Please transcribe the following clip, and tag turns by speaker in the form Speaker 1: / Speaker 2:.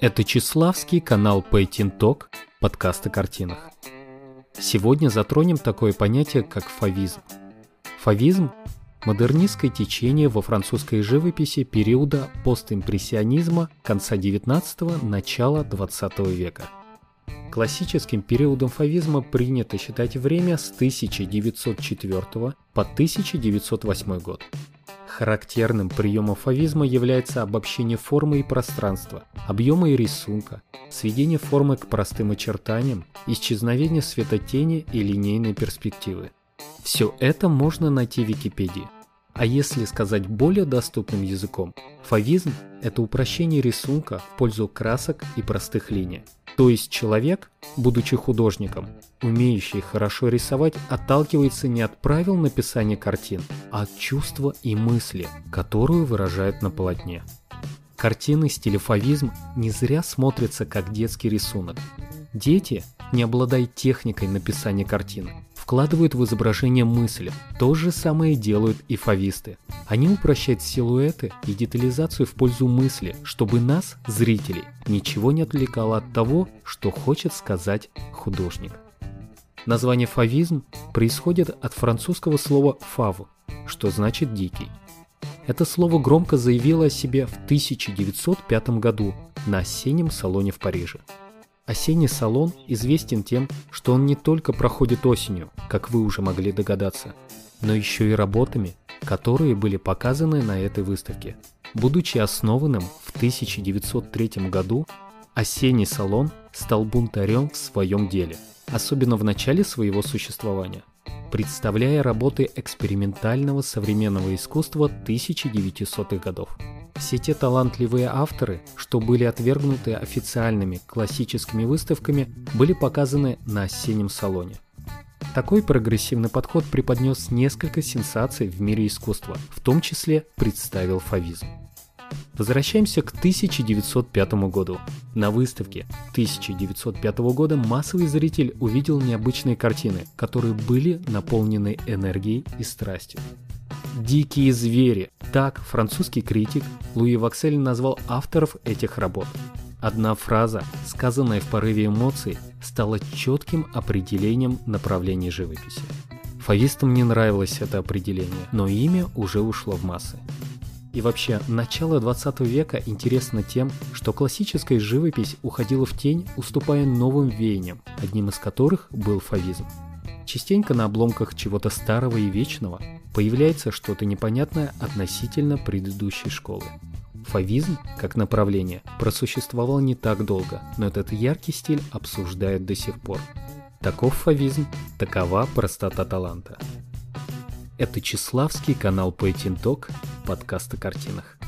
Speaker 1: Это Чеславский канал Painting Talk, подкаст о картинах. Сегодня затронем такое понятие, как фавизм. Фавизм – модернистское течение во французской живописи периода постимпрессионизма конца 19 – начала 20 века. Классическим периодом фавизма принято считать время с 1904 по 1908 год – Характерным приемом фавизма является обобщение формы и пространства, объема и рисунка, сведение формы к простым очертаниям, исчезновение светотени и линейной перспективы. Все это можно найти в Википедии. А если сказать более доступным языком, фавизм – это упрощение рисунка в пользу красок и простых линий. То есть человек, будучи художником, умеющий хорошо рисовать, отталкивается не от правил написания картин, а от чувства и мысли, которую выражает на полотне. Картины стиля фавизм не зря смотрятся как детский рисунок. Дети, не обладая техникой написания картины, вкладывают в изображение мысли. То же самое делают и фависты. Они упрощают силуэты и детализацию в пользу мысли, чтобы нас, зрителей, ничего не отвлекало от того, что хочет сказать художник. Название фавизм происходит от французского слова «фав», что значит «дикий». Это слово громко заявило о себе в 1905 году на осеннем салоне в Париже. Осенний салон известен тем, что он не только проходит осенью, как вы уже могли догадаться, но еще и работами, которые были показаны на этой выставке. Будучи основанным в 1903 году, осенний салон стал бунтарем в своем деле, особенно в начале своего существования, представляя работы экспериментального современного искусства 1900-х годов. Все те талантливые авторы, что были отвергнуты официальными классическими выставками, были показаны на осеннем салоне. Такой прогрессивный подход преподнес несколько сенсаций в мире искусства, в том числе представил фавизм. Возвращаемся к 1905 году. На выставке 1905 года массовый зритель увидел необычные картины, которые были наполнены энергией и страстью. «Дикие звери» – так французский критик Луи Ваксель назвал авторов этих работ. Одна фраза, сказанная в порыве эмоций, стала четким определением направления живописи. Фавистам не нравилось это определение, но имя уже ушло в массы. И вообще, начало 20 века интересно тем, что классическая живопись уходила в тень, уступая новым веяниям, одним из которых был фавизм. Частенько на обломках чего-то старого и вечного появляется что-то непонятное относительно предыдущей школы. Фавизм, как направление, просуществовал не так долго, но этот яркий стиль обсуждают до сих пор. Таков фавизм, такова простота таланта. Это Чеславский канал Talk, подкаст о картинах.